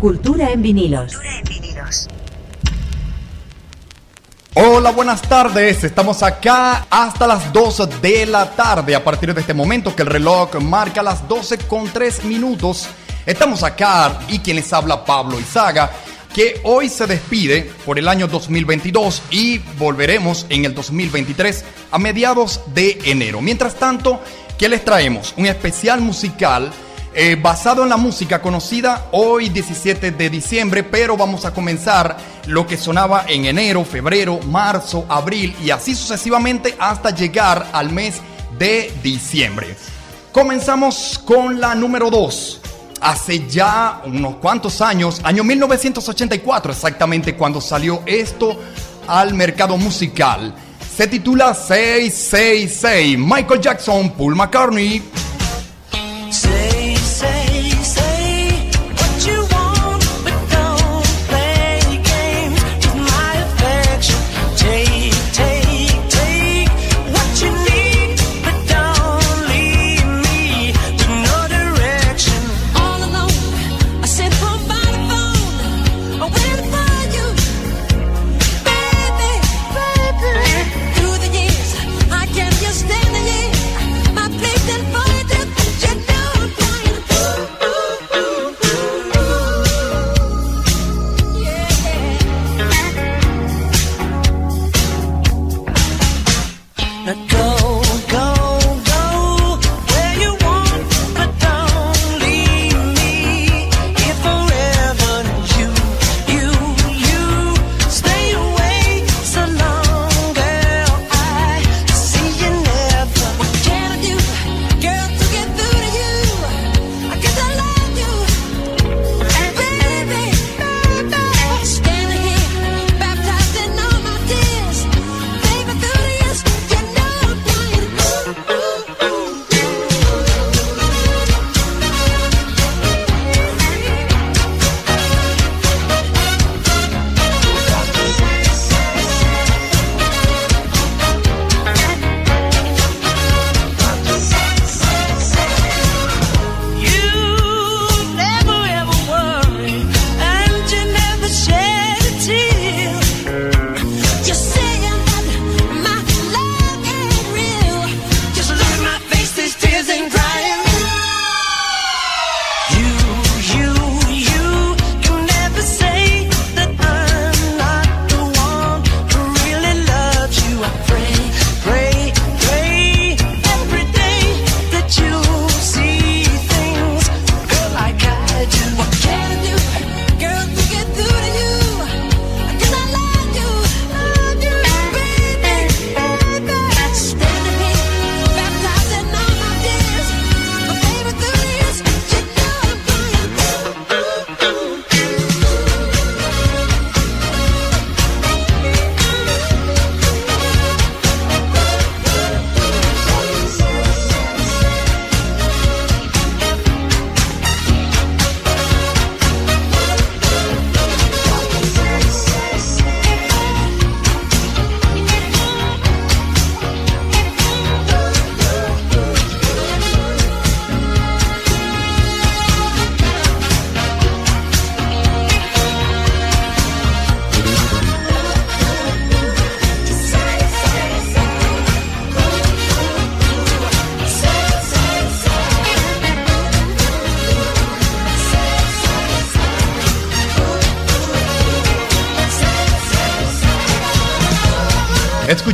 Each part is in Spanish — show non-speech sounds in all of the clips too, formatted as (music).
Cultura en vinilos. Hola, buenas tardes. Estamos acá hasta las 12 de la tarde. A partir de este momento que el reloj marca las 12 con 3 minutos, estamos acá y quien les habla Pablo Izaga, que hoy se despide por el año 2022 y volveremos en el 2023 a mediados de enero. Mientras tanto, ¿qué les traemos? Un especial musical eh, basado en la música conocida hoy 17 de diciembre, pero vamos a comenzar lo que sonaba en enero, febrero, marzo, abril y así sucesivamente hasta llegar al mes de diciembre. Comenzamos con la número 2. Hace ya unos cuantos años, año 1984 exactamente cuando salió esto al mercado musical. Se titula 666 Michael Jackson, Paul McCartney.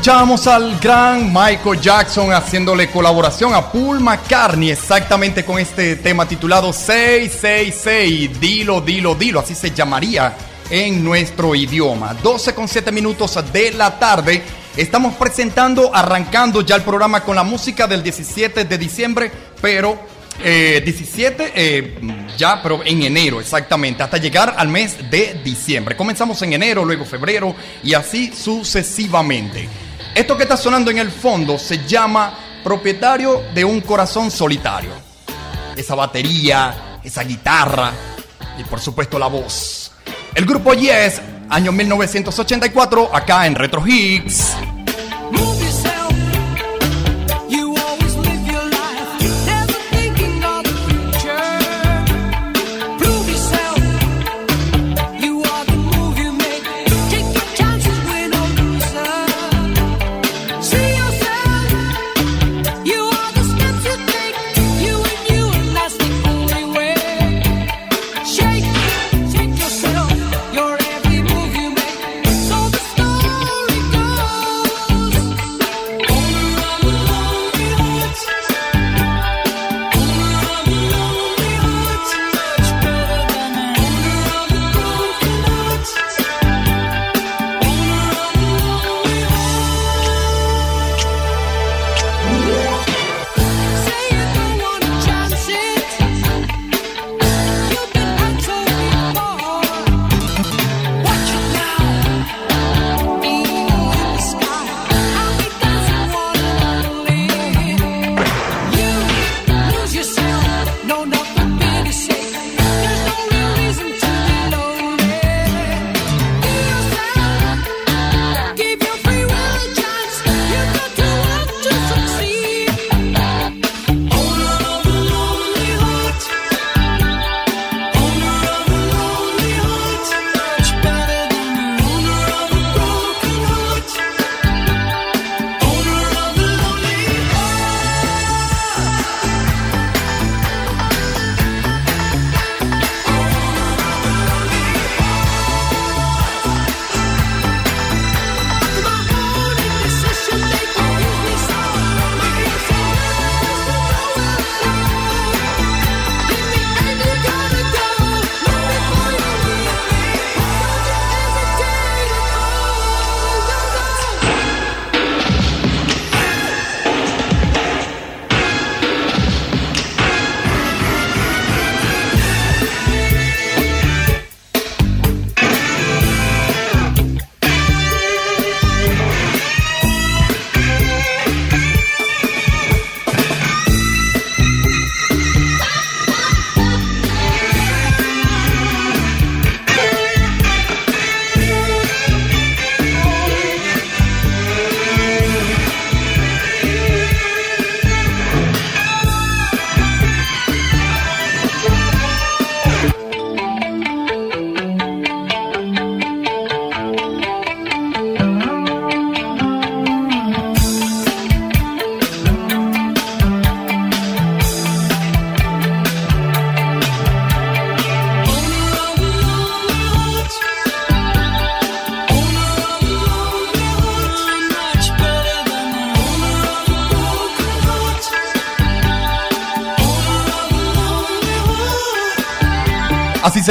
Escuchábamos al gran Michael Jackson haciéndole colaboración a Paul McCartney exactamente con este tema titulado 666, dilo, dilo, dilo, así se llamaría en nuestro idioma. 12 con 7 minutos de la tarde. Estamos presentando, arrancando ya el programa con la música del 17 de diciembre, pero 17 eh, eh, ya, pero en enero exactamente, hasta llegar al mes de diciembre. Comenzamos en enero, luego febrero y así sucesivamente. Esto que está sonando en el fondo se llama Propietario de un Corazón Solitario. Esa batería, esa guitarra y por supuesto la voz. El grupo Yes año 1984, acá en Retro Hits.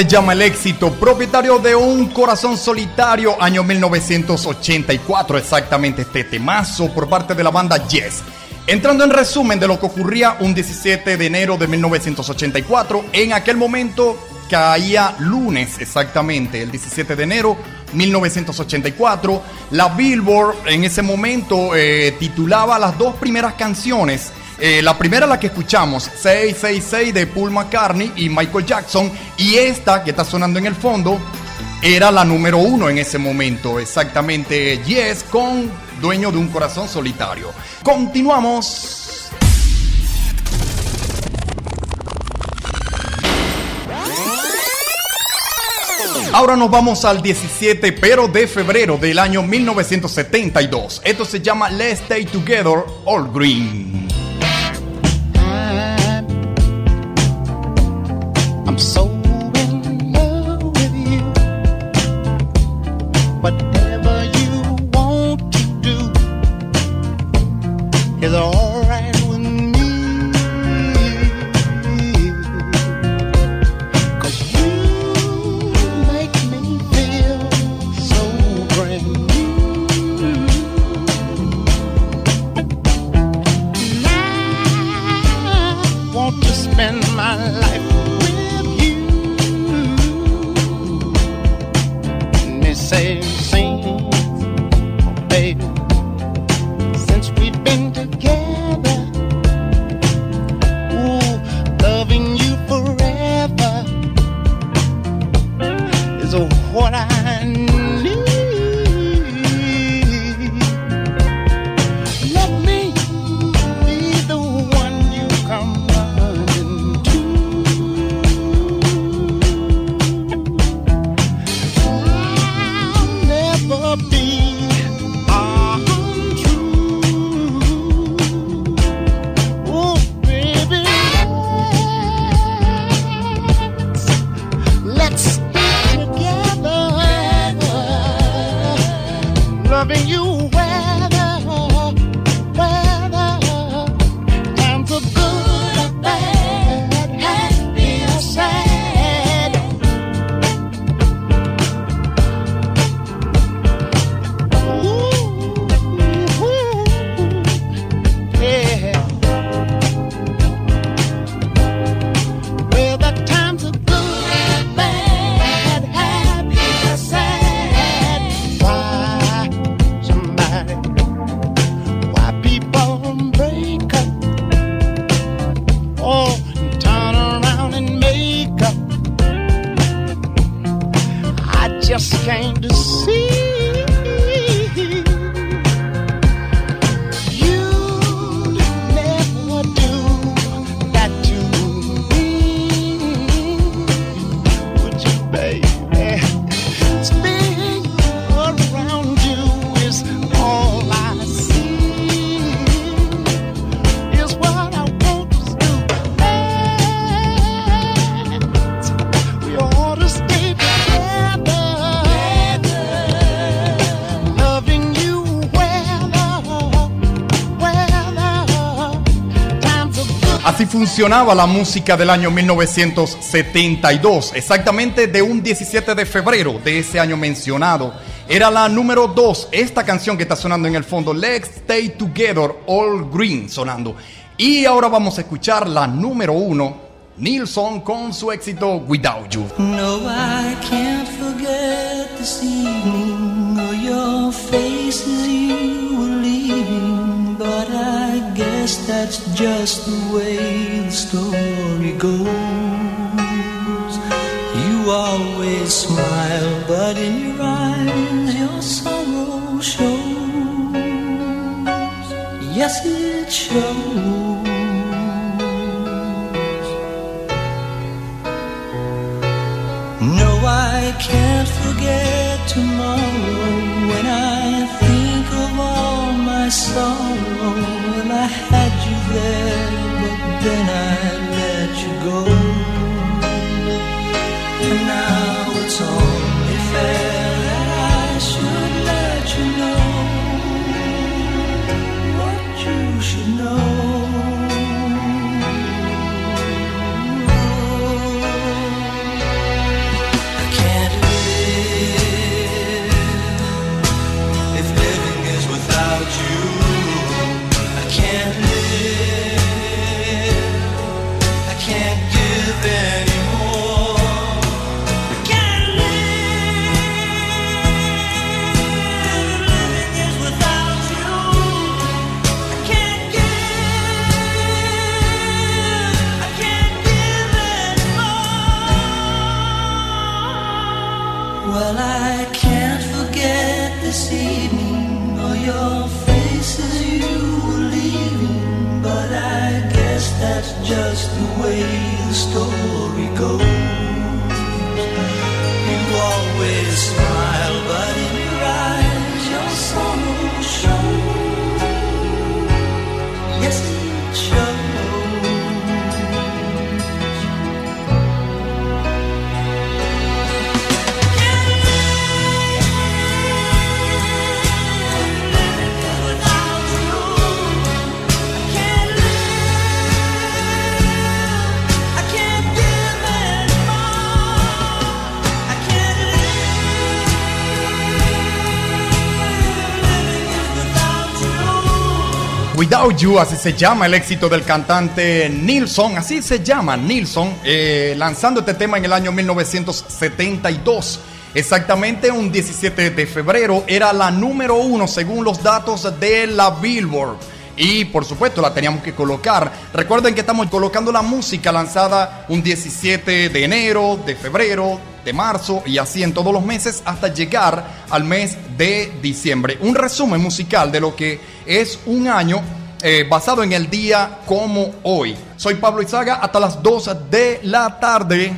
Llama el éxito, propietario de un corazón solitario, año 1984, exactamente este temazo por parte de la banda Yes. Entrando en resumen de lo que ocurría un 17 de enero de 1984, en aquel momento caía lunes exactamente, el 17 de enero 1984, la Billboard en ese momento eh, titulaba las dos primeras canciones eh, la primera, la que escuchamos, 666 de Paul McCartney y Michael Jackson. Y esta que está sonando en el fondo era la número uno en ese momento. Exactamente, Yes, con Dueño de un Corazón Solitario. Continuamos. Ahora nos vamos al 17, pero de febrero del año 1972. Esto se llama Let's Stay Together All Green. spend my Así funcionaba la música del año 1972, exactamente de un 17 de febrero de ese año mencionado. Era la número 2, esta canción que está sonando en el fondo, Let's Stay Together, All Green sonando. Y ahora vamos a escuchar la número 1, Nilsson con su éxito Without You. No, I can't forget this evening your faces you were leaving, but I guess that's just the way the story goes. You always smile, but in your eyes your sorrow shows. Yes, it shows. No, I can't forget tomorrow when I think of all my sorrow. Well, I 不会 Without You, así se llama el éxito del cantante Nilsson, así se llama Nilsson, eh, lanzando este tema en el año 1972. Exactamente un 17 de febrero era la número uno según los datos de la Billboard. Y por supuesto la teníamos que colocar. Recuerden que estamos colocando la música lanzada un 17 de enero, de febrero, de marzo y así en todos los meses hasta llegar al mes de diciembre. Un resumen musical de lo que es un año eh, basado en el día como hoy. Soy Pablo Izaga hasta las 2 de la tarde.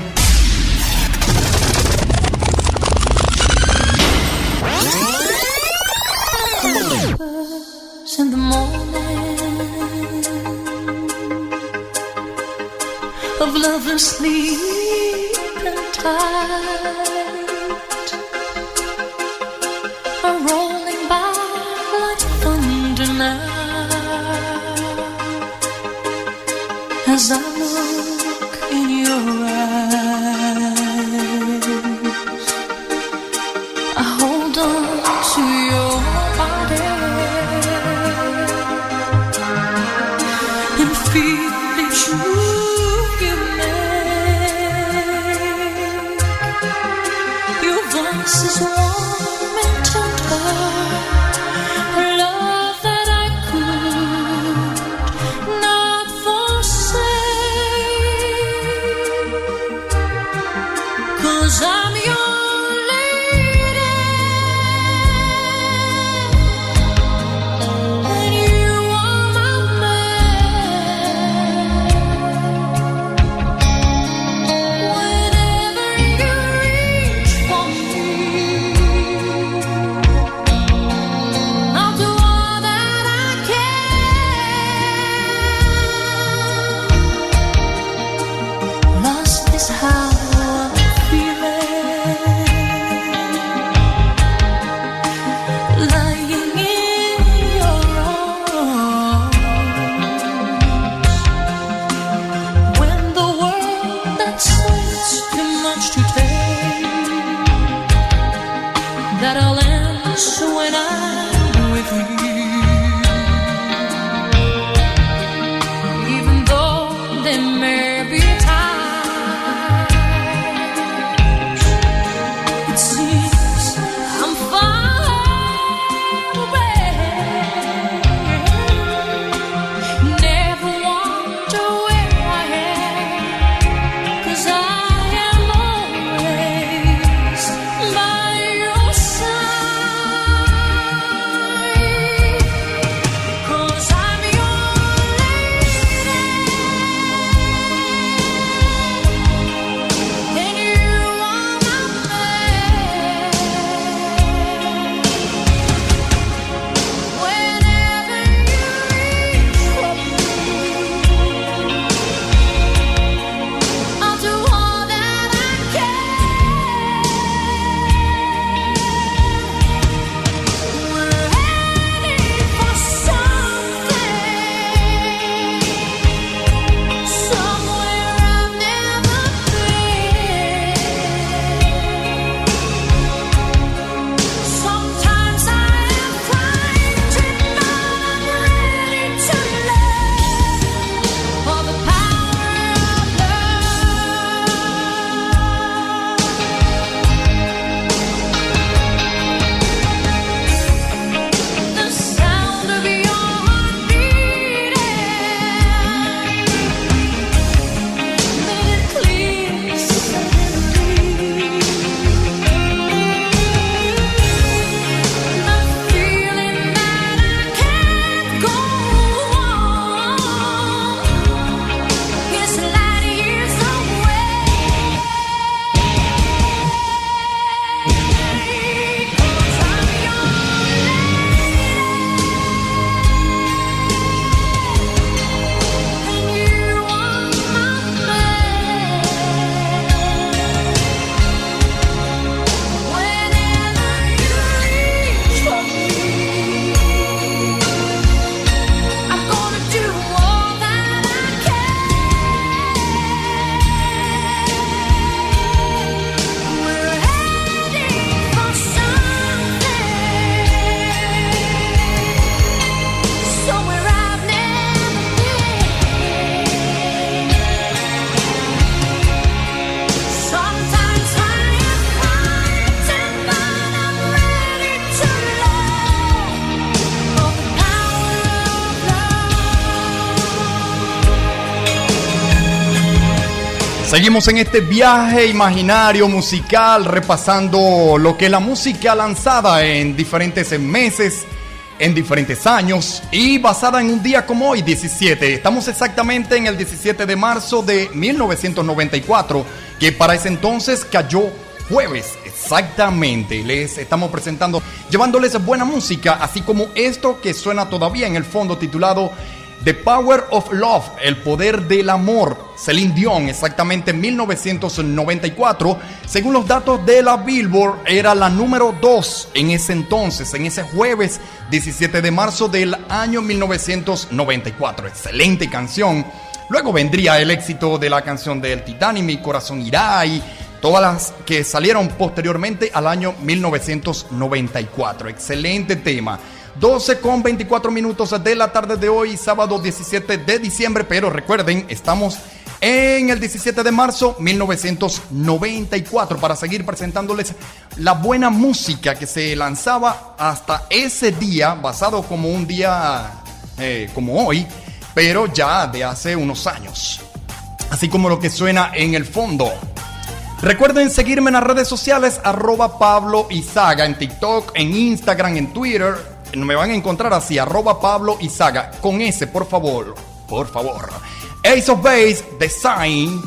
Seguimos en este viaje imaginario musical repasando lo que la música lanzada en diferentes meses, en diferentes años y basada en un día como hoy, 17. Estamos exactamente en el 17 de marzo de 1994, que para ese entonces cayó jueves. Exactamente, les estamos presentando, llevándoles buena música, así como esto que suena todavía en el fondo titulado The Power of Love, el poder del amor. Celine Dion, exactamente en 1994. Según los datos de la Billboard, era la número 2 en ese entonces, en ese jueves 17 de marzo del año 1994. Excelente canción. Luego vendría el éxito de la canción del Titanic, Mi corazón irá y todas las que salieron posteriormente al año 1994. Excelente tema. 12 con 24 minutos de la tarde de hoy, sábado 17 de diciembre, pero recuerden, estamos en el 17 de marzo 1994 para seguir presentándoles la buena música que se lanzaba hasta ese día, basado como un día eh, como hoy, pero ya de hace unos años. Así como lo que suena en el fondo. Recuerden seguirme en las redes sociales, arroba Pablo Izaga, en TikTok, en Instagram, en Twitter, me van a encontrar así, arroba Pablo Izaga, con ese, por favor, por favor. Ace of Base, Design.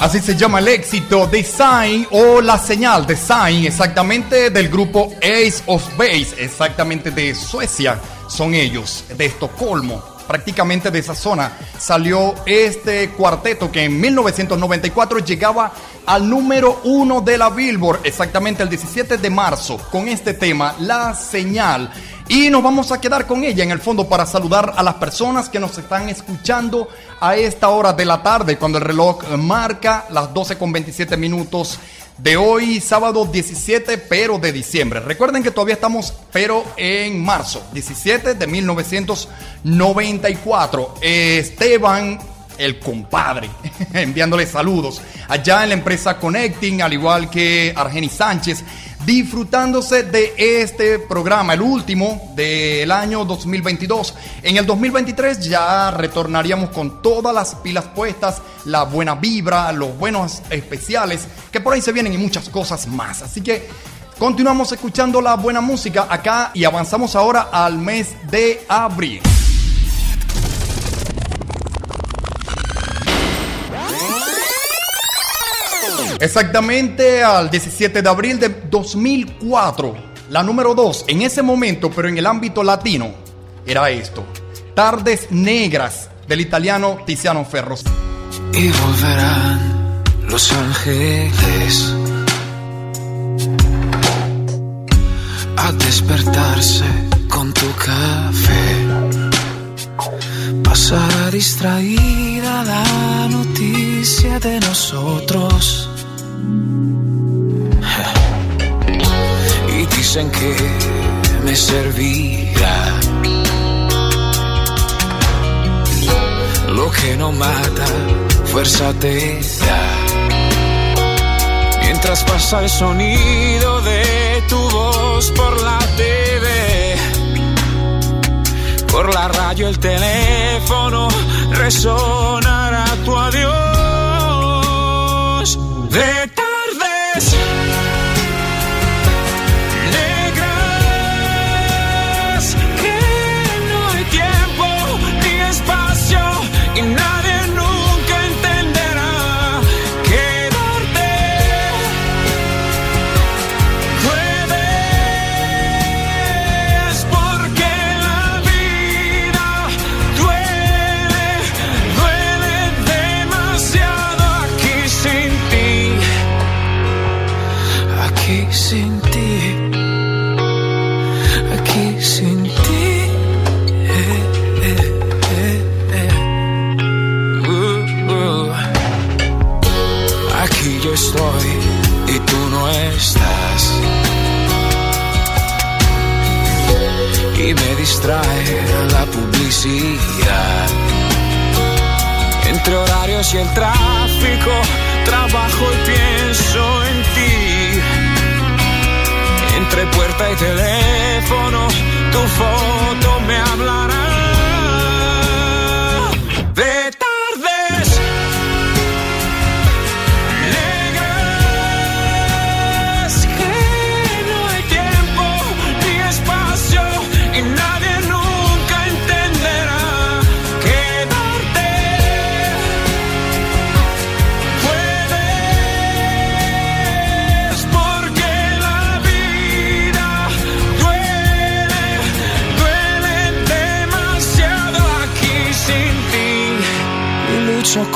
Así se llama el éxito Design o la señal Design, exactamente del grupo Ace of Base, exactamente de Suecia. Son ellos, de Estocolmo, prácticamente de esa zona. Salió este cuarteto que en 1994 llegaba al número uno de la Billboard, exactamente el 17 de marzo, con este tema, La señal. Y nos vamos a quedar con ella en el fondo para saludar a las personas que nos están escuchando a esta hora de la tarde, cuando el reloj marca las 12 con 27 minutos de hoy, sábado 17, pero de diciembre. Recuerden que todavía estamos, pero en marzo, 17 de 1994. Esteban el compadre, (laughs) enviándole saludos allá en la empresa Connecting, al igual que Argeni Sánchez, disfrutándose de este programa, el último del año 2022. En el 2023 ya retornaríamos con todas las pilas puestas, la buena vibra, los buenos especiales, que por ahí se vienen y muchas cosas más. Así que continuamos escuchando la buena música acá y avanzamos ahora al mes de abril. Exactamente al 17 de abril de 2004, la número 2 en ese momento, pero en el ámbito latino. era esto. Tardes Negras del italiano Tiziano Ferro. Y volverán los ángeles a despertarse con tu café. Pasará distraída la noticia de nosotros. (laughs) Y dicen que me servirá lo que no mata, fuerza te da. Mientras pasa el sonido de tu voz por la TV, por la radio, el teléfono, resonará tu adiós. De tardes. Estoy y tú no estás. Y me distrae la publicidad. Entre horarios y el tráfico, trabajo y pienso en ti. Entre puerta y teléfono, tu foto me hablará.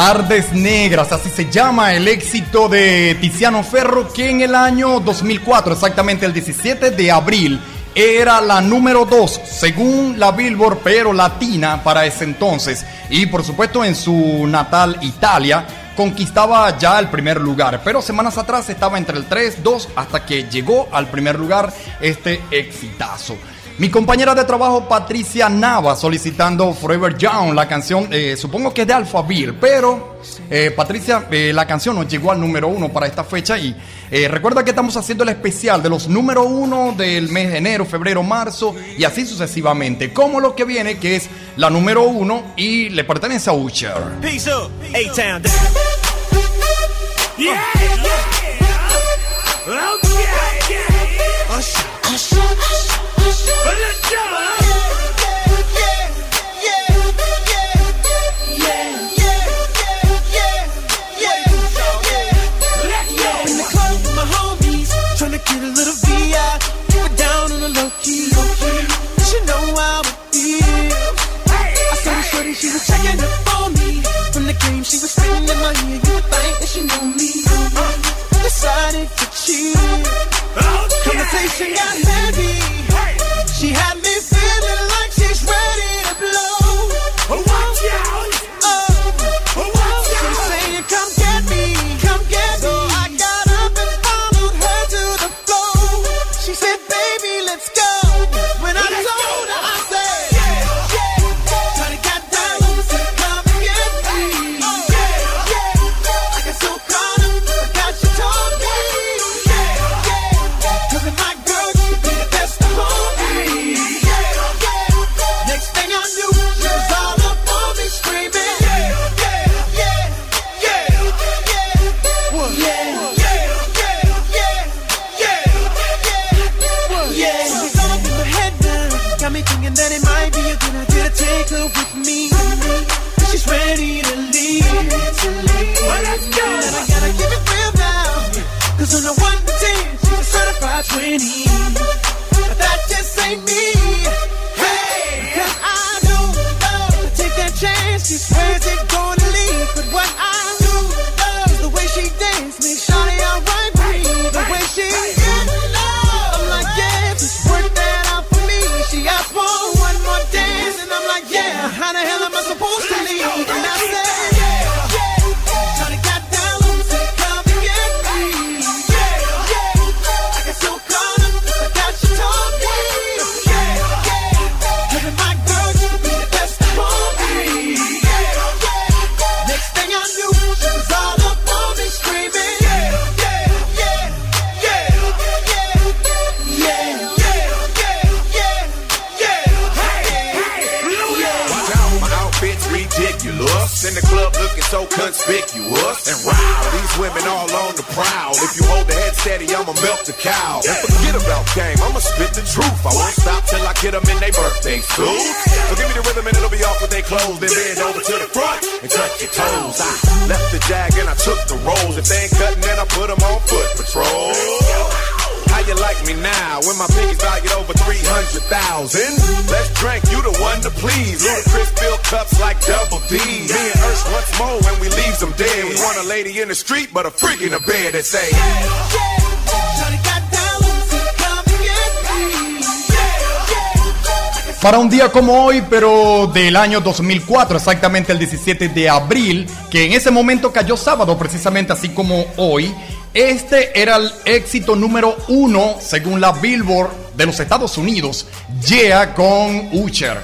Tardes Negras, así se llama el éxito de Tiziano Ferro, que en el año 2004, exactamente el 17 de abril, era la número 2 según la Billboard, pero latina para ese entonces. Y por supuesto en su natal Italia conquistaba ya el primer lugar, pero semanas atrás estaba entre el 3, 2 hasta que llegó al primer lugar este exitazo. Mi compañera de trabajo Patricia Nava solicitando Forever Young, la canción, eh, supongo que es de Alphaville, pero eh, Patricia, eh, la canción nos llegó al número uno para esta fecha y eh, recuerda que estamos haciendo el especial de los número uno del mes de enero, febrero, marzo y así sucesivamente, como lo que viene que es la número uno y le pertenece a Usher. Peace up, A-Town. Yeah, yeah. Okay. Usher. But let's Religion. como hoy, pero del año 2004, exactamente el 17 de abril, que en ese momento cayó sábado, precisamente así como hoy, este era el éxito número uno, según la Billboard de los Estados Unidos, Yeah con Usher,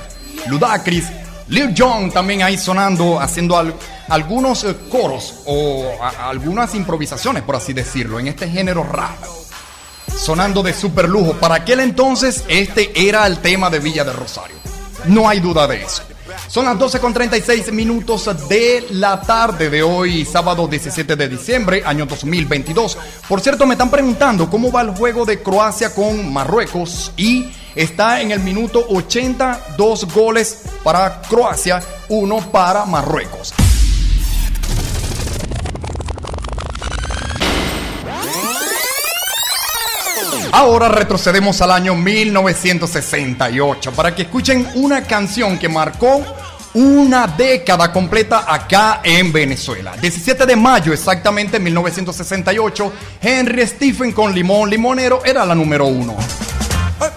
Ludacris, Lil Jon también ahí sonando, haciendo al, algunos eh, coros o algunas improvisaciones, por así decirlo, en este género rap sonando de super lujo. Para aquel entonces, este era el tema de Villa de Rosario. No hay duda de eso. Son las 12 con 36 minutos de la tarde de hoy, sábado 17 de diciembre, año 2022. Por cierto, me están preguntando cómo va el juego de Croacia con Marruecos y está en el minuto 80, dos goles para Croacia, uno para Marruecos. Ahora retrocedemos al año 1968 para que escuchen una canción que marcó una década completa acá en Venezuela. 17 de mayo exactamente 1968, Henry Stephen con Limón Limonero era la número uno. Eh,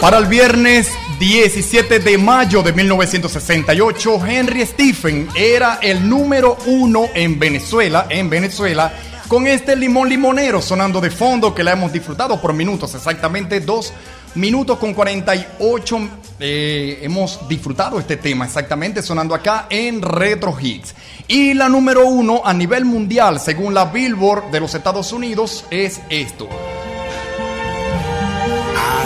Para el viernes 17 de mayo de 1968, Henry Stephen era el número uno en Venezuela, en Venezuela, con este limón limonero sonando de fondo que la hemos disfrutado por minutos, exactamente dos minutos con 48 eh, hemos disfrutado este tema exactamente sonando acá en Retro Hits. Y la número uno a nivel mundial, según la Billboard de los Estados Unidos, es esto.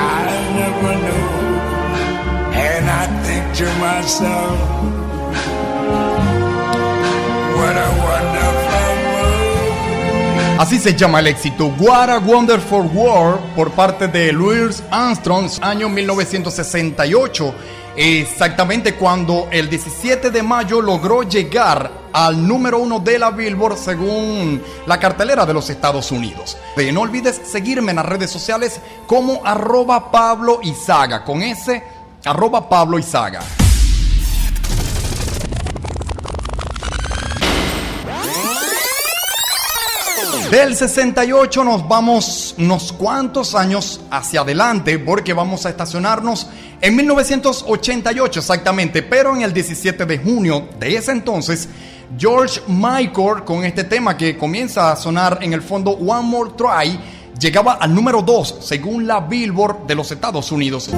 I never knew. And I think to myself, what a wonderful. Así se llama el éxito What a Wonderful World por parte de Louis Armstrong, año 1968. Exactamente cuando el 17 de mayo logró llegar al número uno de la Billboard según la cartelera de los Estados Unidos. Y no olvides seguirme en las redes sociales como arroba Pablo Izaga, con ese arroba Pablo Izaga. Del 68 nos vamos unos cuantos años hacia adelante porque vamos a estacionarnos en 1988 exactamente, pero en el 17 de junio de ese entonces, George Michael con este tema que comienza a sonar en el fondo One More Try llegaba al número 2 según la Billboard de los Estados Unidos.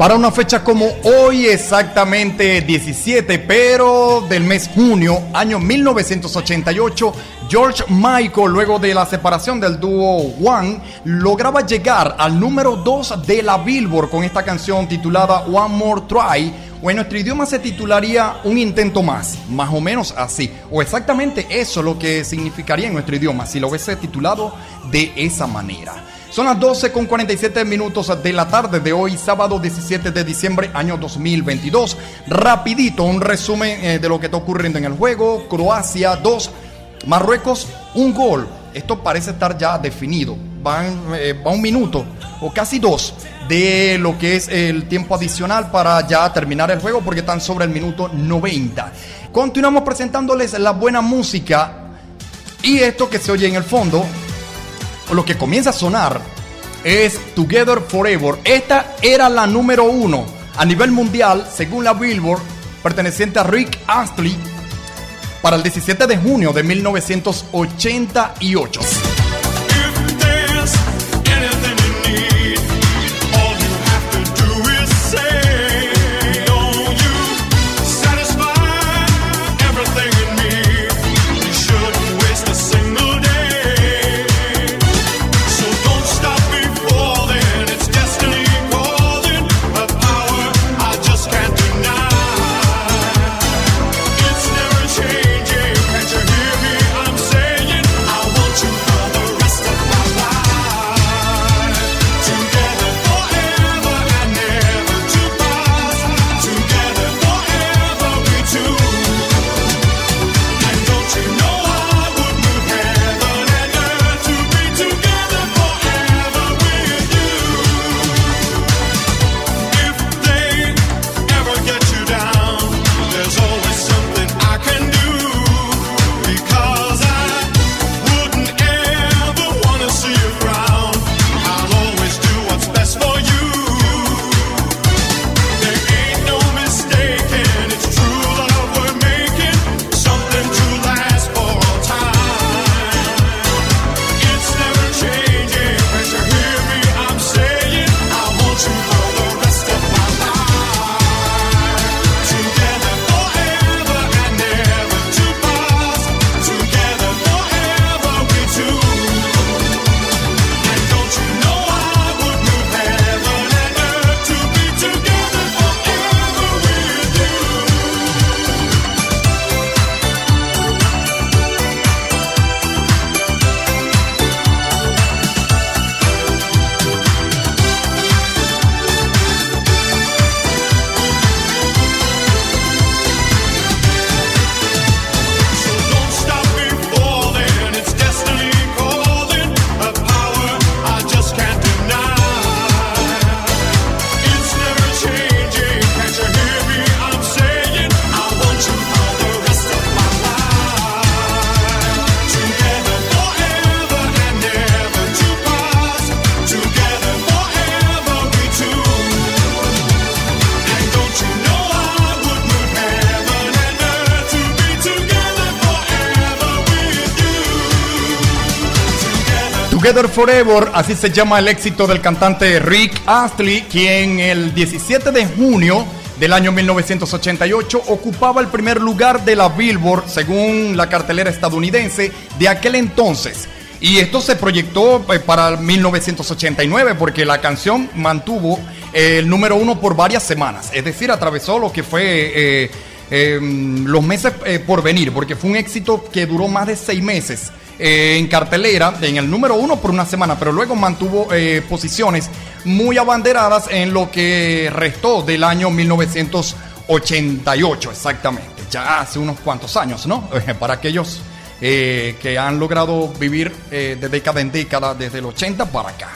Para una fecha como hoy, exactamente 17, pero del mes junio, año 1988, George Michael, luego de la separación del dúo One, lograba llegar al número 2 de la Billboard con esta canción titulada One More Try, o en nuestro idioma se titularía Un intento más, más o menos así, o exactamente eso lo que significaría en nuestro idioma si lo hubiese titulado de esa manera. Son las 12 con 47 minutos de la tarde de hoy, sábado 17 de diciembre, año 2022. Rapidito, un resumen eh, de lo que está ocurriendo en el juego. Croacia 2, Marruecos un gol. Esto parece estar ya definido. Van, eh, va un minuto o casi dos de lo que es el tiempo adicional para ya terminar el juego porque están sobre el minuto 90. Continuamos presentándoles la buena música y esto que se oye en el fondo lo que comienza a sonar es Together Forever. Esta era la número uno a nivel mundial, según la Billboard, perteneciente a Rick Astley, para el 17 de junio de 1988. Forever, así se llama el éxito del cantante Rick Astley, quien el 17 de junio del año 1988 ocupaba el primer lugar de la Billboard según la cartelera estadounidense de aquel entonces. Y esto se proyectó eh, para 1989 porque la canción mantuvo eh, el número uno por varias semanas. Es decir, atravesó lo que fue eh, eh, los meses por venir, porque fue un éxito que duró más de seis meses eh, en cartelera, en el número uno por una semana, pero luego mantuvo eh, posiciones muy abanderadas en lo que restó del año 1988, exactamente. Ya hace unos cuantos años, ¿no? (laughs) Para aquellos eh, que han logrado vivir de década en década, desde el 80 para acá.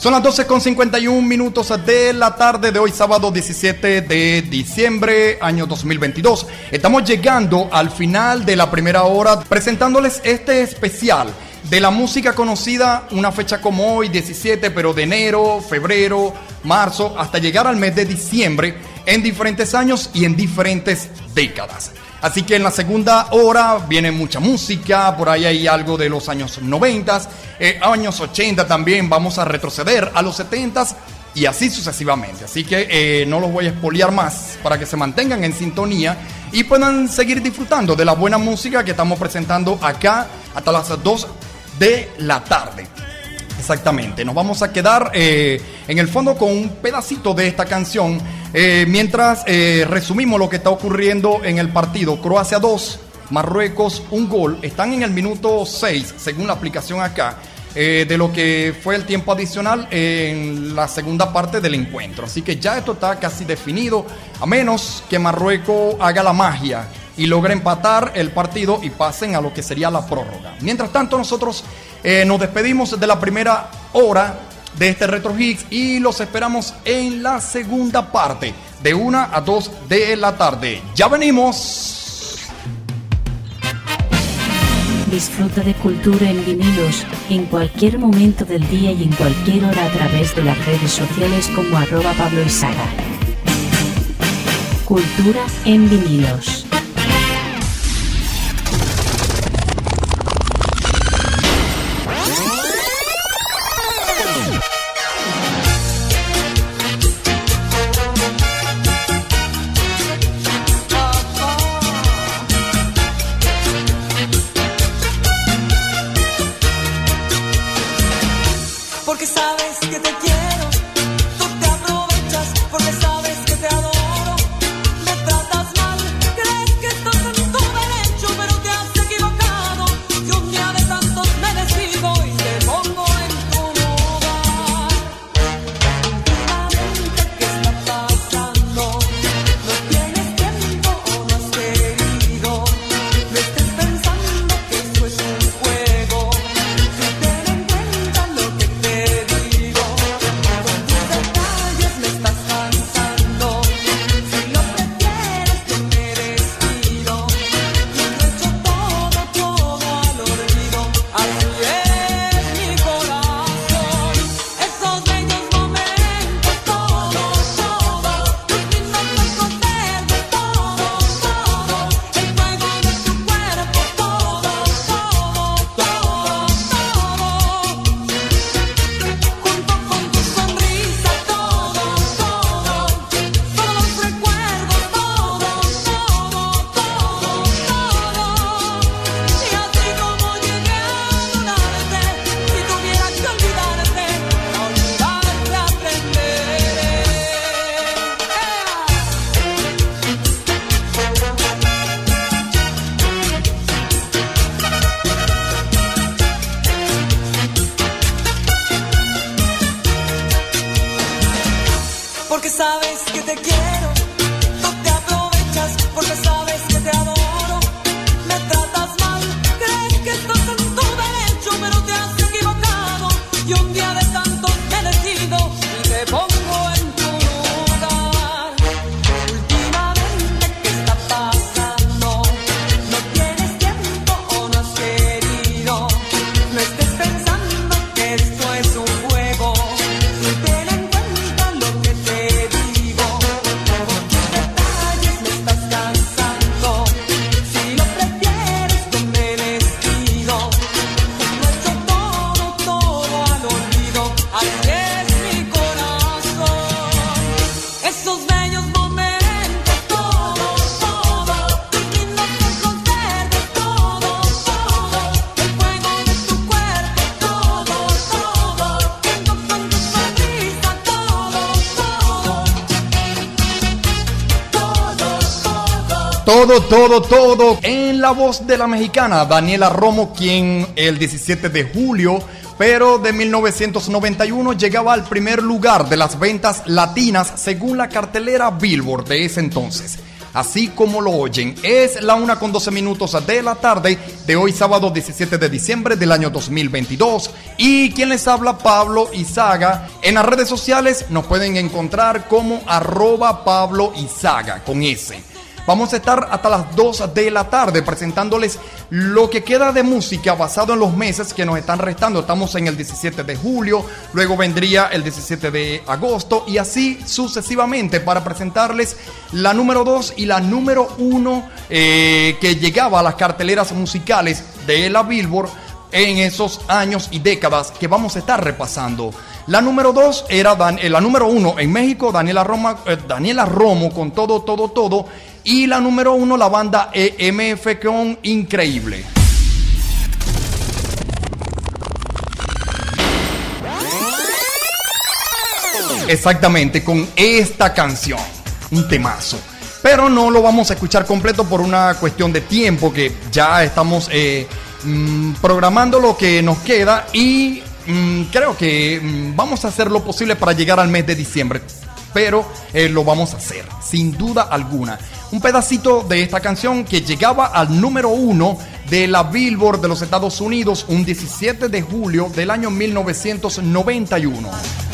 Son las 12 con 51 minutos de la tarde de hoy, sábado 17 de diciembre, año 2022. Estamos llegando al final de la primera hora presentándoles este especial de la música conocida, una fecha como hoy, 17, pero de enero, febrero, marzo, hasta llegar al mes de diciembre, en diferentes años y en diferentes décadas. Así que en la segunda hora viene mucha música, por ahí hay algo de los años 90, eh, años 80 también, vamos a retroceder a los 70 y así sucesivamente. Así que eh, no los voy a espolear más para que se mantengan en sintonía y puedan seguir disfrutando de la buena música que estamos presentando acá hasta las 2 de la tarde. Exactamente, nos vamos a quedar eh, en el fondo con un pedacito de esta canción eh, mientras eh, resumimos lo que está ocurriendo en el partido. Croacia 2, Marruecos 1 gol, están en el minuto 6 según la aplicación acá. Eh, de lo que fue el tiempo adicional en la segunda parte del encuentro. Así que ya esto está casi definido, a menos que Marruecos haga la magia y logre empatar el partido y pasen a lo que sería la prórroga. Mientras tanto, nosotros eh, nos despedimos de la primera hora de este Retro y los esperamos en la segunda parte, de 1 a 2 de la tarde. Ya venimos. Disfruta de cultura en vinilos en cualquier momento del día y en cualquier hora a través de las redes sociales como arroba Pablo Izaga. Cultura en vinilos. Todo, todo, en la voz de la mexicana Daniela Romo, quien el 17 de julio, pero de 1991 llegaba al primer lugar de las ventas latinas según la cartelera Billboard de ese entonces. Así como lo oyen, es la una con 12 minutos de la tarde de hoy sábado 17 de diciembre del año 2022. Y quien les habla, Pablo Izaga. En las redes sociales nos pueden encontrar como arroba Pablo Izaga con S. Vamos a estar hasta las 2 de la tarde presentándoles lo que queda de música basado en los meses que nos están restando. Estamos en el 17 de julio, luego vendría el 17 de agosto y así sucesivamente para presentarles la número 2 y la número 1 eh, que llegaba a las carteleras musicales de la Billboard en esos años y décadas que vamos a estar repasando. La número 2 era Dan- eh, la número 1 en México, Daniela, Roma, eh, Daniela Romo con todo, todo, todo. Y la número 1, la banda EMF con Increíble. Exactamente, con esta canción. Un temazo. Pero no lo vamos a escuchar completo por una cuestión de tiempo que ya estamos eh, mm, programando lo que nos queda y mm, creo que mm, vamos a hacer lo posible para llegar al mes de diciembre. Pero eh, lo vamos a hacer, sin duda alguna. Un pedacito de esta canción que llegaba al número uno de la Billboard de los Estados Unidos un 17 de julio del año 1991.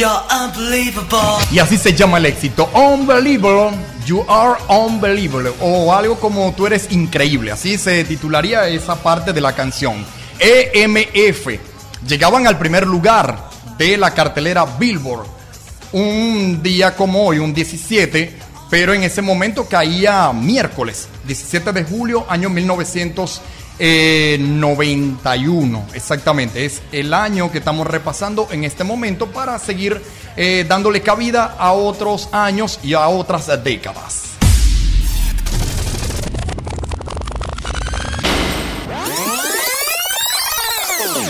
You're unbelievable. Y así se llama el éxito. Unbelievable, you are unbelievable. O algo como tú eres increíble. Así se titularía esa parte de la canción. EMF. Llegaban al primer lugar de la cartelera Billboard. Un día como hoy, un 17. Pero en ese momento caía miércoles, 17 de julio, año 1991. Exactamente, es el año que estamos repasando en este momento para seguir eh, dándole cabida a otros años y a otras décadas.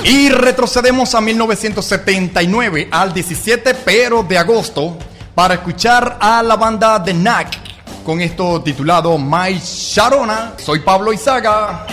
Y retrocedemos a 1979, al 17 pero de agosto, para escuchar a la banda The Knack con esto titulado My Sharona. Soy Pablo Izaga.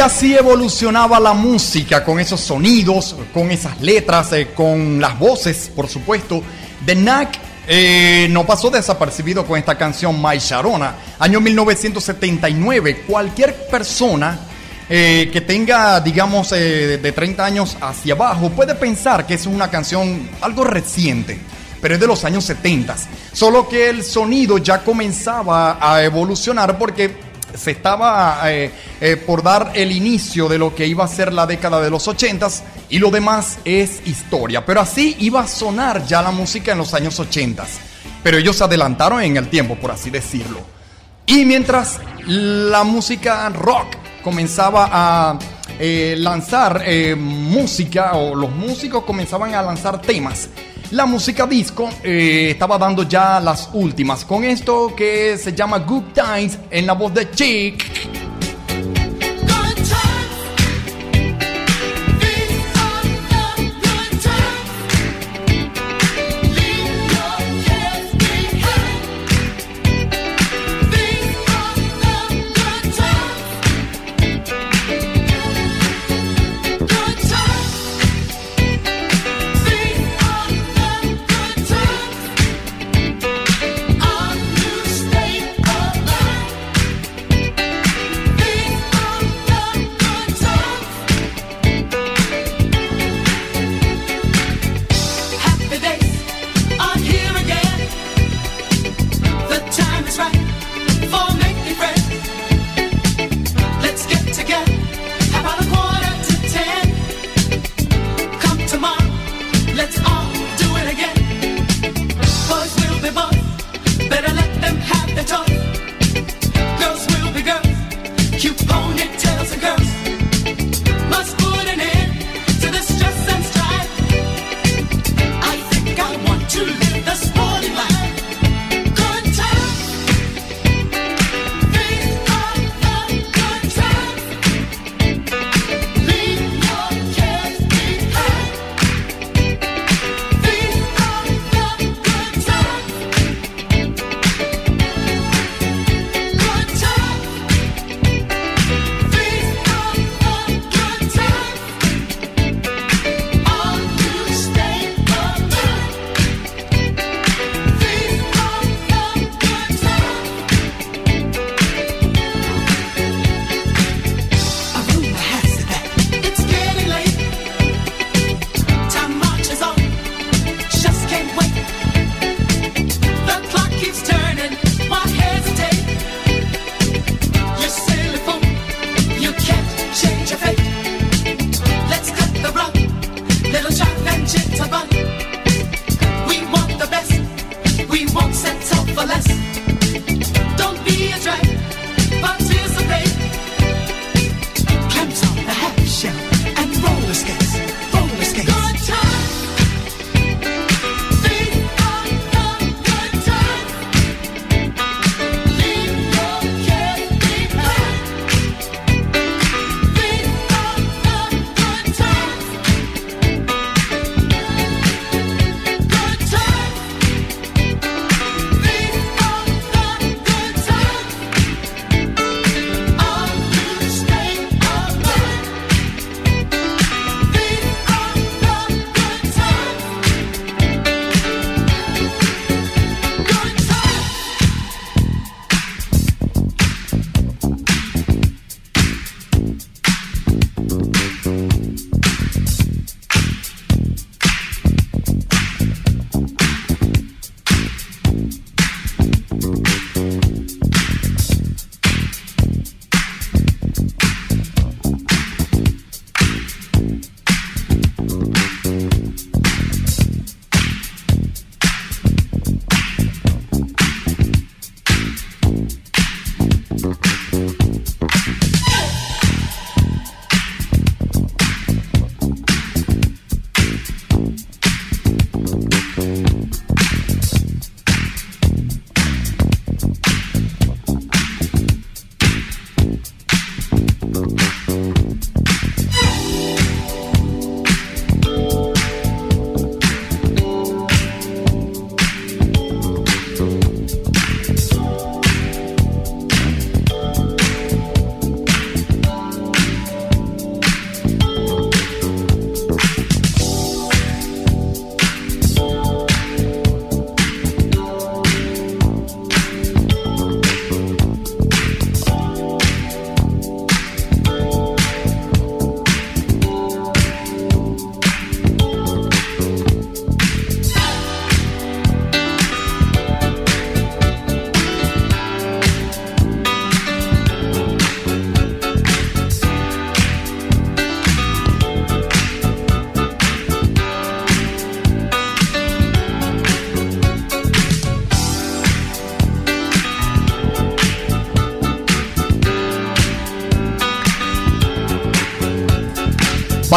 Así evolucionaba la música con esos sonidos, con esas letras, eh, con las voces, por supuesto. The Knack eh, no pasó desapercibido con esta canción My Sharona, año 1979. Cualquier persona eh, que tenga, digamos, de 30 años hacia abajo puede pensar que es una canción algo reciente, pero es de los años 70. Solo que el sonido ya comenzaba a evolucionar porque se estaba eh, eh, por dar el inicio de lo que iba a ser la década de los 80 y lo demás es historia. Pero así iba a sonar ya la música en los años 80. Pero ellos se adelantaron en el tiempo, por así decirlo. Y mientras la música rock comenzaba a eh, lanzar música o los músicos comenzaban a lanzar temas la música disco eh, estaba dando ya las últimas con esto que se llama Good Times en la voz de Chick.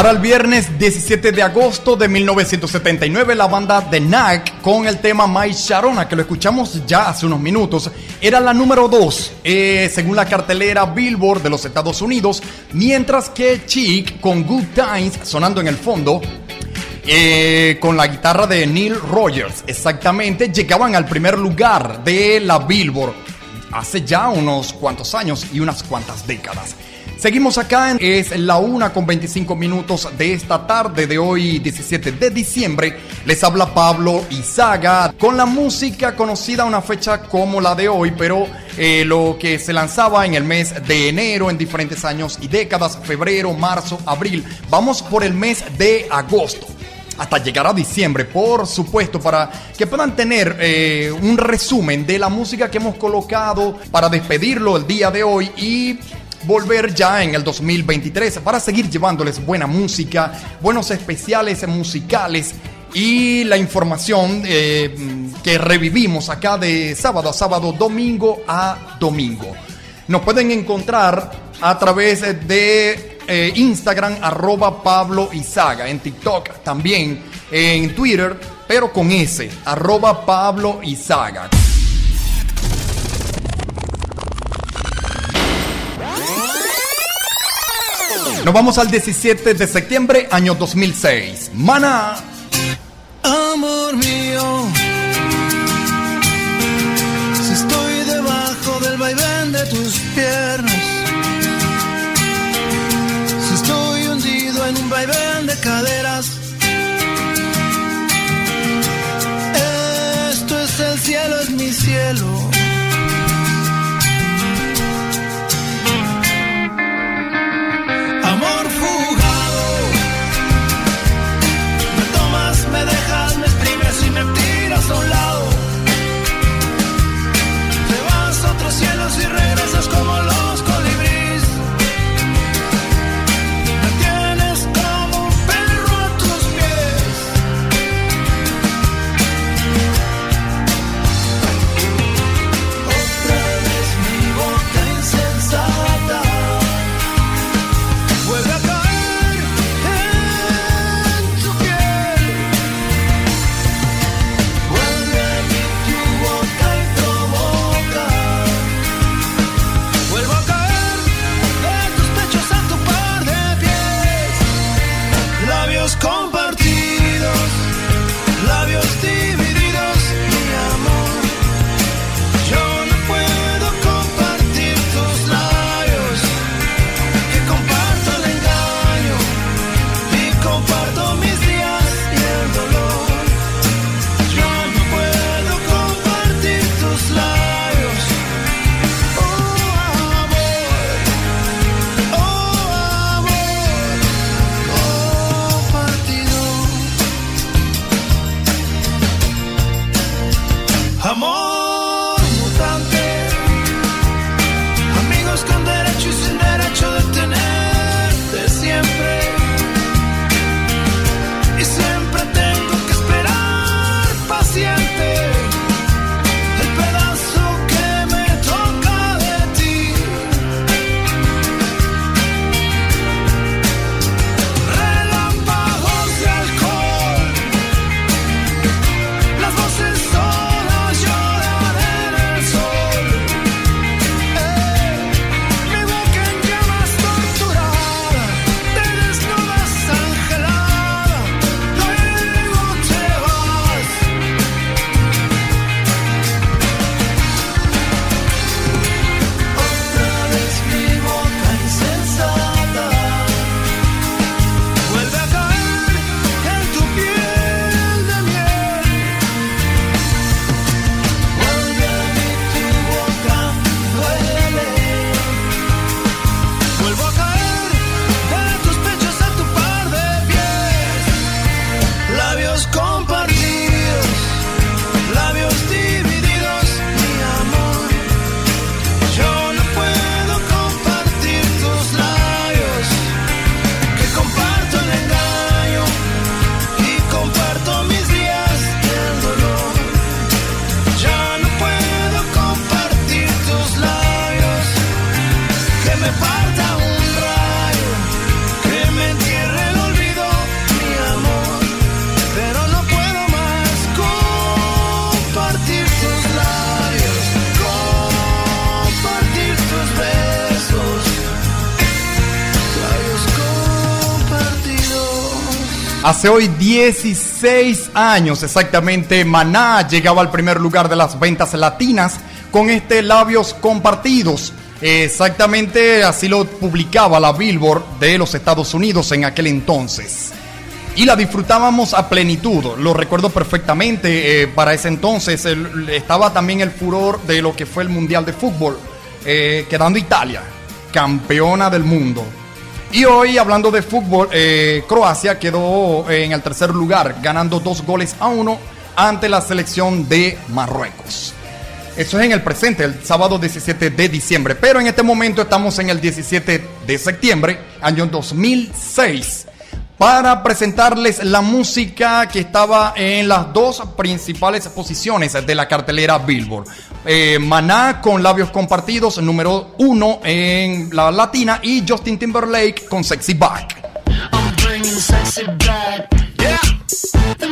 Para el viernes 17 de agosto de 1979, la banda The Knack con el tema My Sharona, que lo escuchamos ya hace unos minutos, era la número 2 eh, según la cartelera Billboard de los Estados Unidos, mientras que Chic con Good Times sonando en el fondo eh, con la guitarra de Neil Rogers, exactamente, llegaban al primer lugar de la Billboard hace ya unos cuantos años y unas cuantas décadas. Seguimos acá, en, es la una con 25 minutos de esta tarde de hoy, 17 de diciembre. Les habla Pablo Izaga con la música conocida una fecha como la de hoy, pero eh, lo que se lanzaba en el mes de enero en diferentes años y décadas, febrero, marzo, abril. Vamos por el mes de agosto hasta llegar a diciembre, por supuesto, para que puedan tener eh, un resumen de la música que hemos colocado para despedirlo el día de hoy y volver ya en el 2023 para seguir llevándoles buena música, buenos especiales musicales y la información eh, que revivimos acá de sábado a sábado, domingo a domingo. Nos pueden encontrar a través de eh, Instagram arroba Pablo Izaga, en TikTok también, en Twitter, pero con S, arroba Pablo Izaga. Nos vamos al 17 de septiembre, año 2006. Mana. Amor mío, si estoy debajo del vaivén de tus piernas, Hace hoy 16 años exactamente, Maná llegaba al primer lugar de las ventas latinas con este Labios Compartidos. Exactamente así lo publicaba la Billboard de los Estados Unidos en aquel entonces. Y la disfrutábamos a plenitud, lo recuerdo perfectamente. eh, para ese entonces estaba también el furor de lo que fue el Mundial de Fútbol, eh, quedando Italia campeona del mundo. Y hoy, hablando de fútbol, eh, Croacia quedó en el tercer lugar, ganando dos goles a uno ante la selección de Marruecos. Eso es en el presente, el sábado 17 de diciembre. Pero en este momento estamos en el 17 de septiembre, año 2006, para presentarles la música que estaba en las dos principales posiciones de la cartelera Billboard. Eh, Maná con labios compartidos, número uno en la latina, y Justin Timberlake con Sexy Back. I'm sexy back. Yeah. The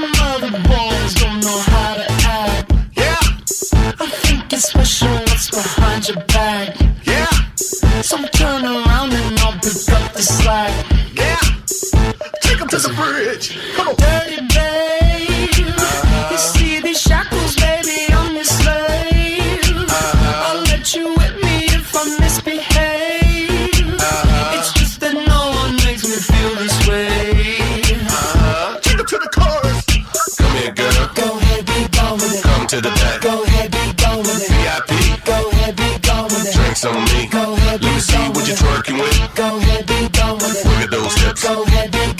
mother boys don't know how to act. Yeah. I think it's special what's behind your back. Yeah. So turn around and I'll pick up the slack. Yeah. Take 'em to the bridge. Come on. Dirty babe. You see these shackles, baby, I'm your slave. I'll let you whip me if I misbehave. It's just that no one makes me feel this way. Take them to the chorus. Come here, girl. Go ahead, be gone with it. Come to the back. Go ahead, be gone with it. VIP. Go ahead, be gone with it. Drinks on me. Go ahead, be Let me see what you're twerking with. Go ahead, be gone with it. Look at those hips. Go ahead, be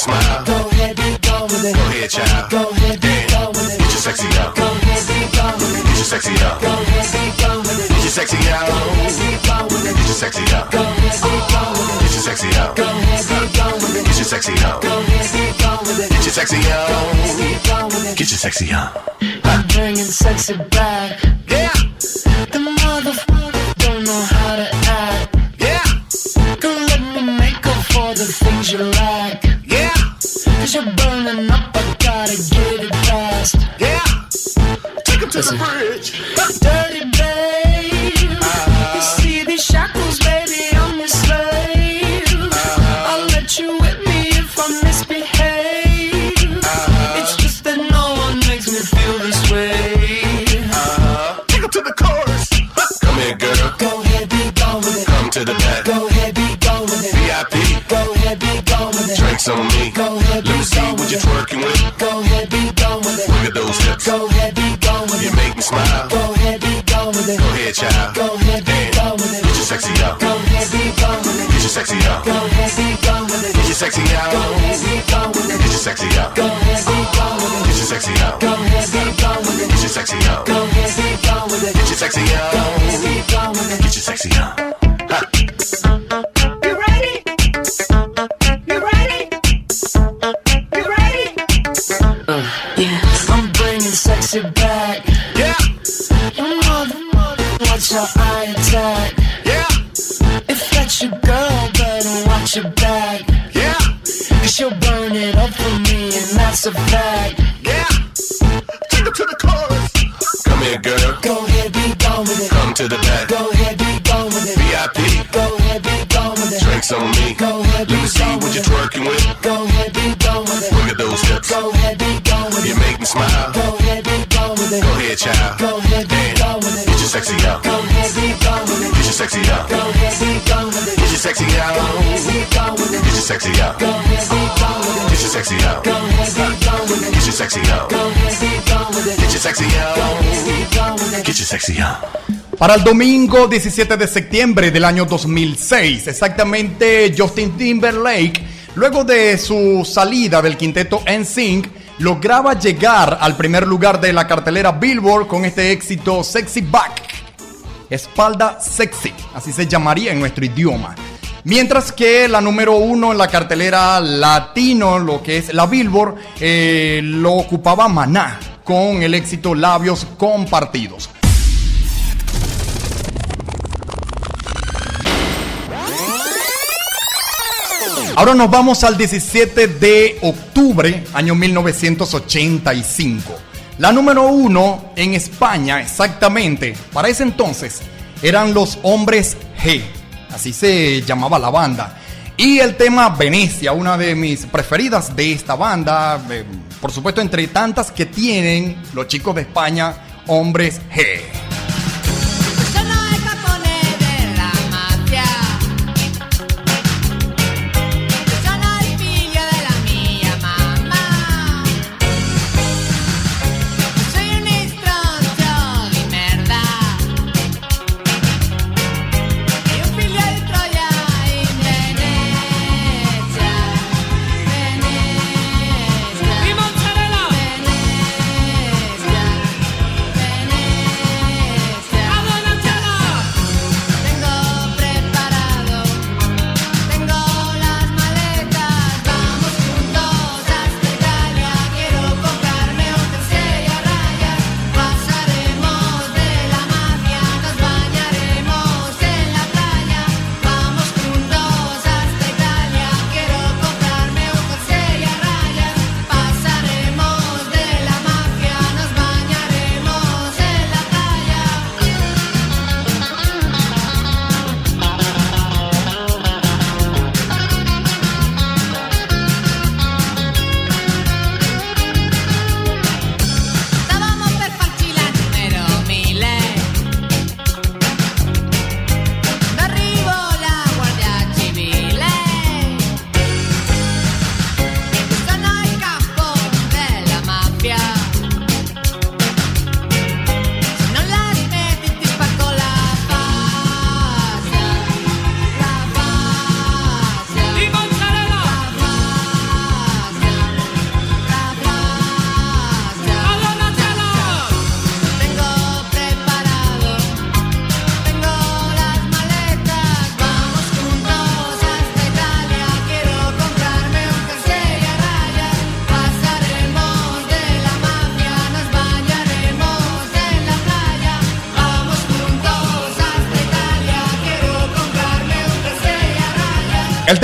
smile. Go ahead, be gone with it. Go ahead, child. Go ahead, be gone with it. Get your sexy out. Go ahead, be gone with it. Get your sexy out. Go ahead, be gone with it. Get your sexy out. Be gone with it. Get your sexy out. Go ahead, be gone with it. Get your sexy out. Go ahead, be gone with it. Get your sexy out. Go ahead, be gone with it. Get your sexy out. Be gone with it. Get your sexy out. I'm bringing sexy back. Out. Para el domingo 17 de septiembre del año 2006, exactamente Justin Timberlake, luego de su salida del quinteto NSYNC, lograba llegar al primer lugar de la cartelera Billboard con este éxito Sexy Back, espalda sexy, así se llamaría en nuestro idioma. Mientras que la número uno en la cartelera latino, lo que es la Billboard, eh, lo ocupaba Maná con el éxito Labios Compartidos. Ahora nos vamos al 17 de octubre, año 1985. La número uno en España, exactamente, para ese entonces, eran los hombres G. Así se llamaba la banda. Y el tema Venecia, una de mis preferidas de esta banda, eh, por supuesto entre tantas que tienen los chicos de España, hombres G.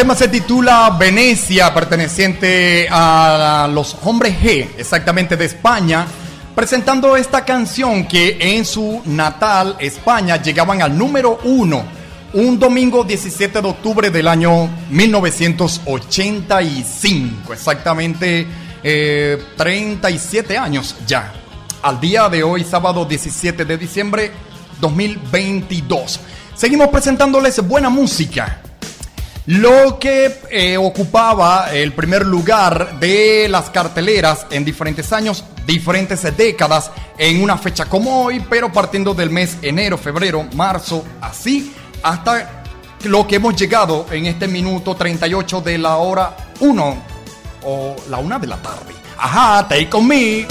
tema se titula Venecia, perteneciente a los hombres G, exactamente de España, presentando esta canción que en su natal España llegaban al número uno un domingo 17 de octubre del año 1985, exactamente eh, 37 años ya. Al día de hoy, sábado 17 de diciembre 2022. Seguimos presentándoles buena música lo que eh, ocupaba el primer lugar de las carteleras en diferentes años, diferentes décadas, en una fecha como hoy, pero partiendo del mes enero, febrero, marzo, así, hasta lo que hemos llegado en este minuto 38 de la hora 1 o la 1 de la tarde. Ajá, take on me.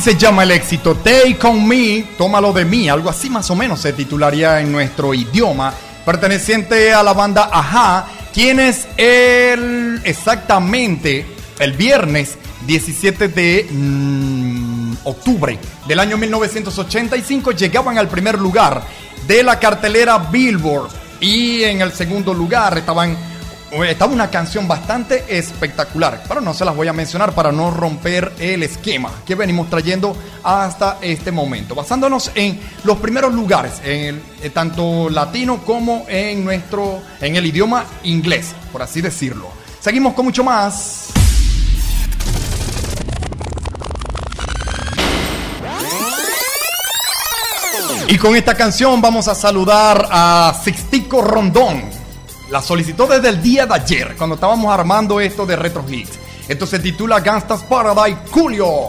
Se llama el éxito. Take on me, tómalo de mí, algo así más o menos se titularía en nuestro idioma, perteneciente a la banda Aja, quienes el exactamente el viernes 17 de mm, octubre del año 1985 llegaban al primer lugar de la cartelera Billboard y en el segundo lugar estaban estaba una canción bastante espectacular, pero no se las voy a mencionar para no romper el esquema que venimos trayendo hasta este momento, basándonos en los primeros lugares, en eh, tanto latino como en nuestro, en el idioma inglés, por así decirlo. Seguimos con mucho más. Y con esta canción vamos a saludar a Sixtico Rondón. La solicitó desde el día de ayer, cuando estábamos armando esto de Retro Hits. Esto se titula Gangsta's Paradise Julio.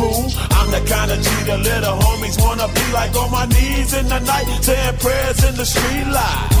Fool, I'm the kind of G the little homies wanna be like on my knees in the night, saying prayers in the street light.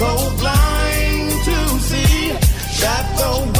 so blind to see that the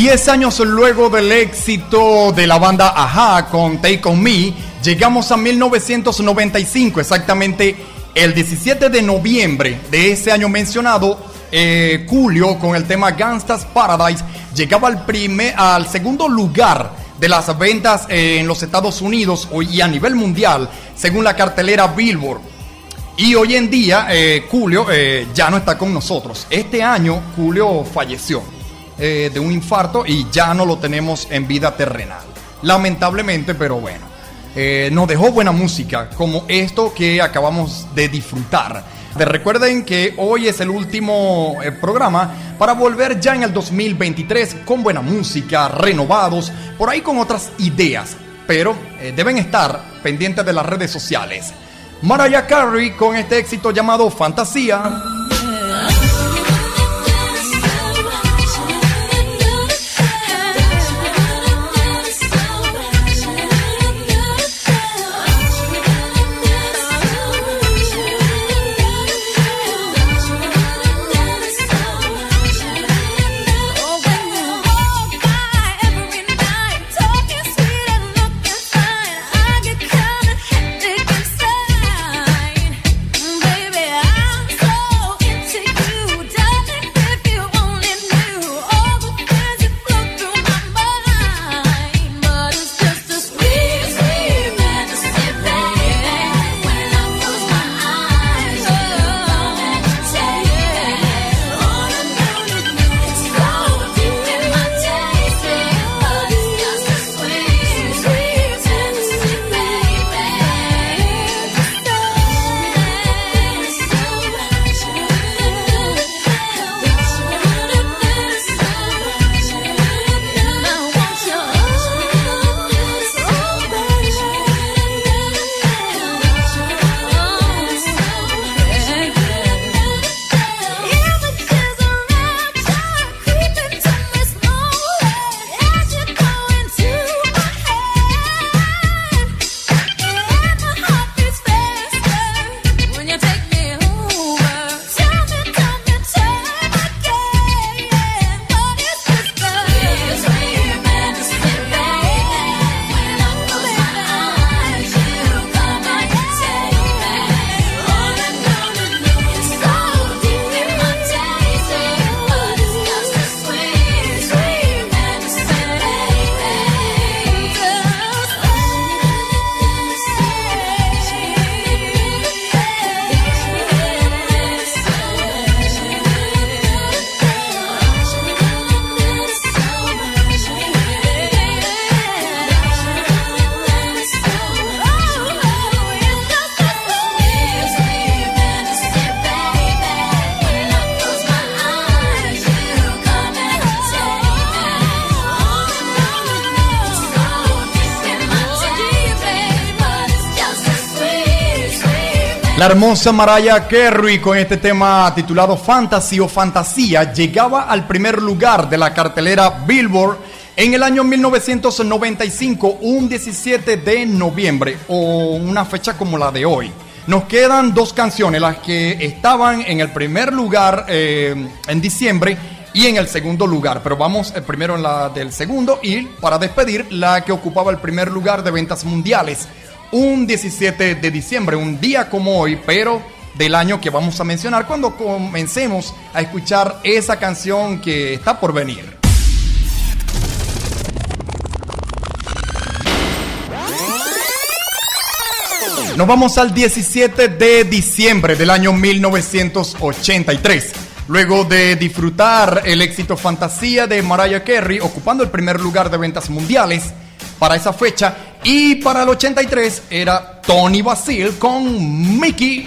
Diez años luego del éxito de la banda Aja con Take On Me, llegamos a 1995, exactamente el 17 de noviembre de ese año mencionado, eh, Julio con el tema Gangsta's Paradise llegaba al, primer, al segundo lugar de las ventas en los Estados Unidos y a nivel mundial, según la cartelera Billboard. Y hoy en día, eh, Julio eh, ya no está con nosotros. Este año, Julio falleció eh, de un infarto y ya no lo tenemos en vida terrenal. Lamentablemente, pero bueno. Eh, nos dejó buena música, como esto que acabamos de disfrutar. De recuerden que hoy es el último eh, programa para volver ya en el 2023 con buena música, renovados, por ahí con otras ideas. Pero deben estar pendientes de las redes sociales. Mariah Carey con este éxito llamado Fantasía. La hermosa Mariah Carey con este tema titulado Fantasy o Fantasía llegaba al primer lugar de la cartelera Billboard en el año 1995, un 17 de noviembre o una fecha como la de hoy. Nos quedan dos canciones, las que estaban en el primer lugar eh, en diciembre y en el segundo lugar. Pero vamos eh, primero en la del segundo y para despedir la que ocupaba el primer lugar de ventas mundiales. Un 17 de diciembre, un día como hoy, pero del año que vamos a mencionar cuando comencemos a escuchar esa canción que está por venir. Nos vamos al 17 de diciembre del año 1983. Luego de disfrutar el éxito Fantasía de Mariah Carey, ocupando el primer lugar de ventas mundiales para esa fecha, y para el 83 era Tony Basil con Mickey.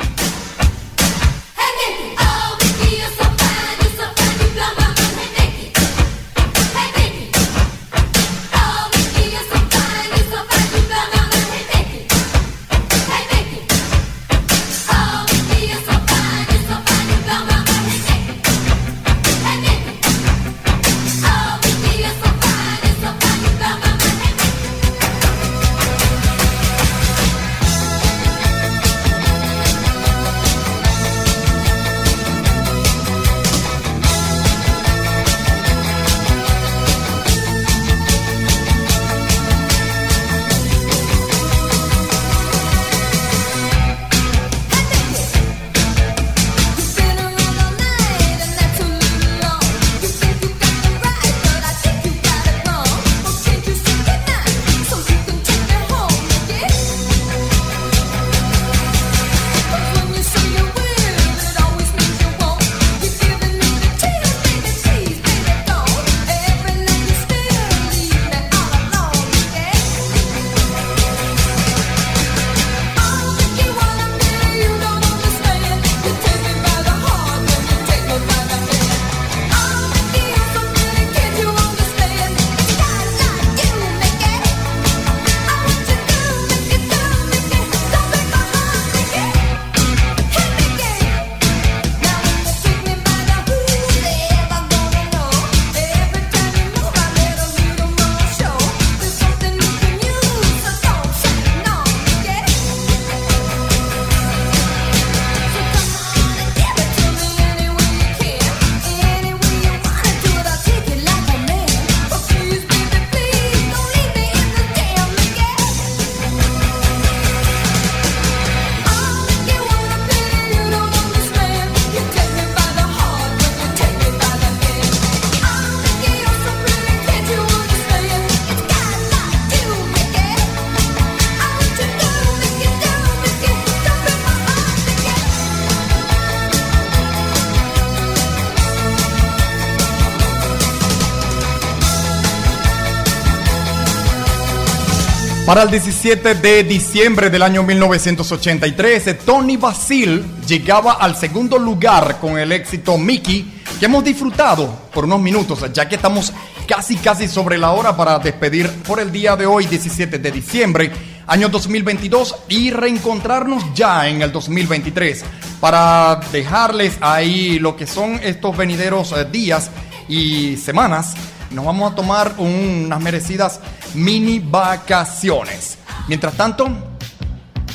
Para el 17 de diciembre del año 1983, Tony Basil llegaba al segundo lugar con el éxito Mickey, que hemos disfrutado por unos minutos, ya que estamos casi casi sobre la hora para despedir por el día de hoy, 17 de diciembre, año 2022, y reencontrarnos ya en el 2023 para dejarles ahí lo que son estos venideros eh, días y semanas. Nos vamos a tomar unas merecidas mini vacaciones. Mientras tanto,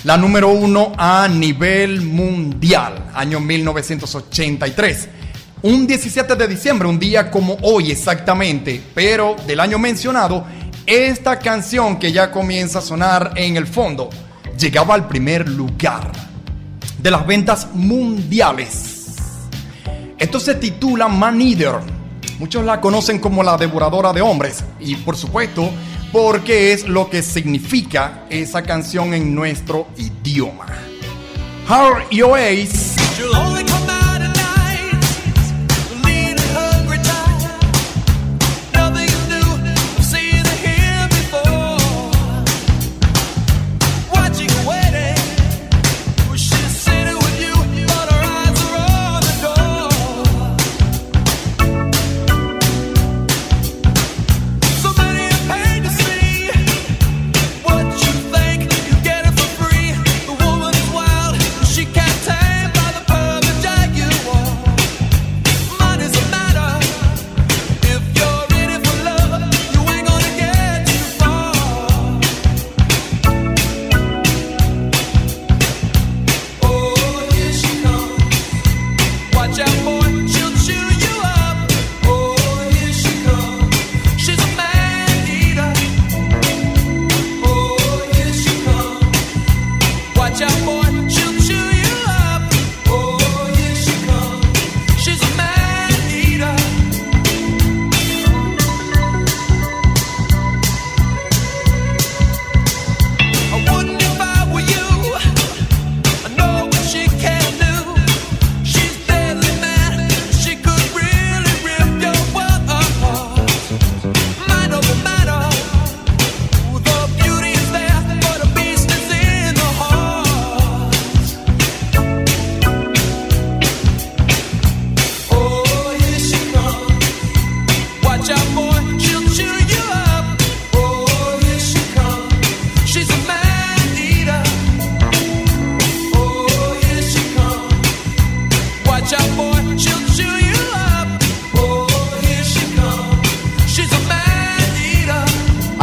la número uno a nivel mundial, año 1983. Un 17 de diciembre, un día como hoy exactamente, pero del año mencionado, esta canción que ya comienza a sonar en el fondo llegaba al primer lugar de las ventas mundiales. Esto se titula Man Eater. Muchos la conocen como la devoradora de hombres y por supuesto porque es lo que significa esa canción en nuestro idioma. Hard Oasis.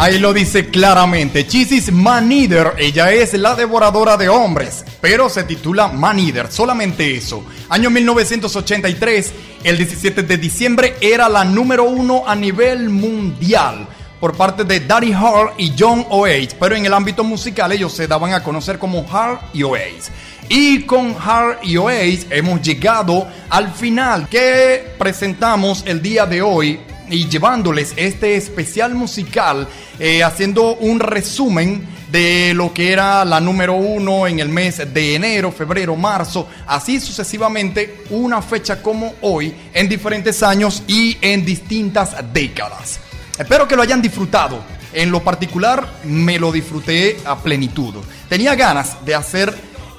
Ahí lo dice claramente. Chisis Manider, ella es la devoradora de hombres, pero se titula Manider, solamente eso. Año 1983, el 17 de diciembre era la número uno a nivel mundial por parte de Daddy Hall y John Oates, pero en el ámbito musical ellos se daban a conocer como Hall y Oates. Y con Hard y Oates hemos llegado al final que presentamos el día de hoy y llevándoles este especial musical, eh, haciendo un resumen de lo que era la número uno en el mes de enero, febrero, marzo, así sucesivamente, una fecha como hoy, en diferentes años y en distintas décadas. Espero que lo hayan disfrutado. En lo particular, me lo disfruté a plenitud. Tenía ganas de hacer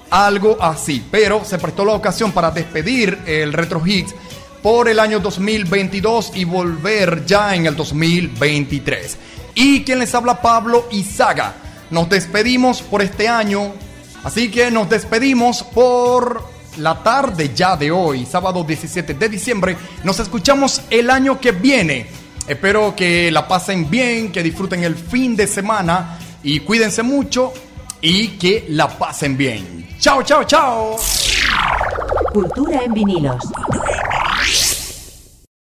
algo así, pero se prestó la ocasión para despedir el Retro Hits por el año 2022 y volver ya en el 2023. Y quien les habla Pablo Izaga. Nos despedimos por este año, así que nos despedimos por la tarde ya de hoy, sábado 17 de diciembre. Nos escuchamos el año que viene. Espero que la pasen bien, que disfruten el fin de semana y cuídense mucho y que la pasen bien. Chao, chao, chao. Cultura en vinilos.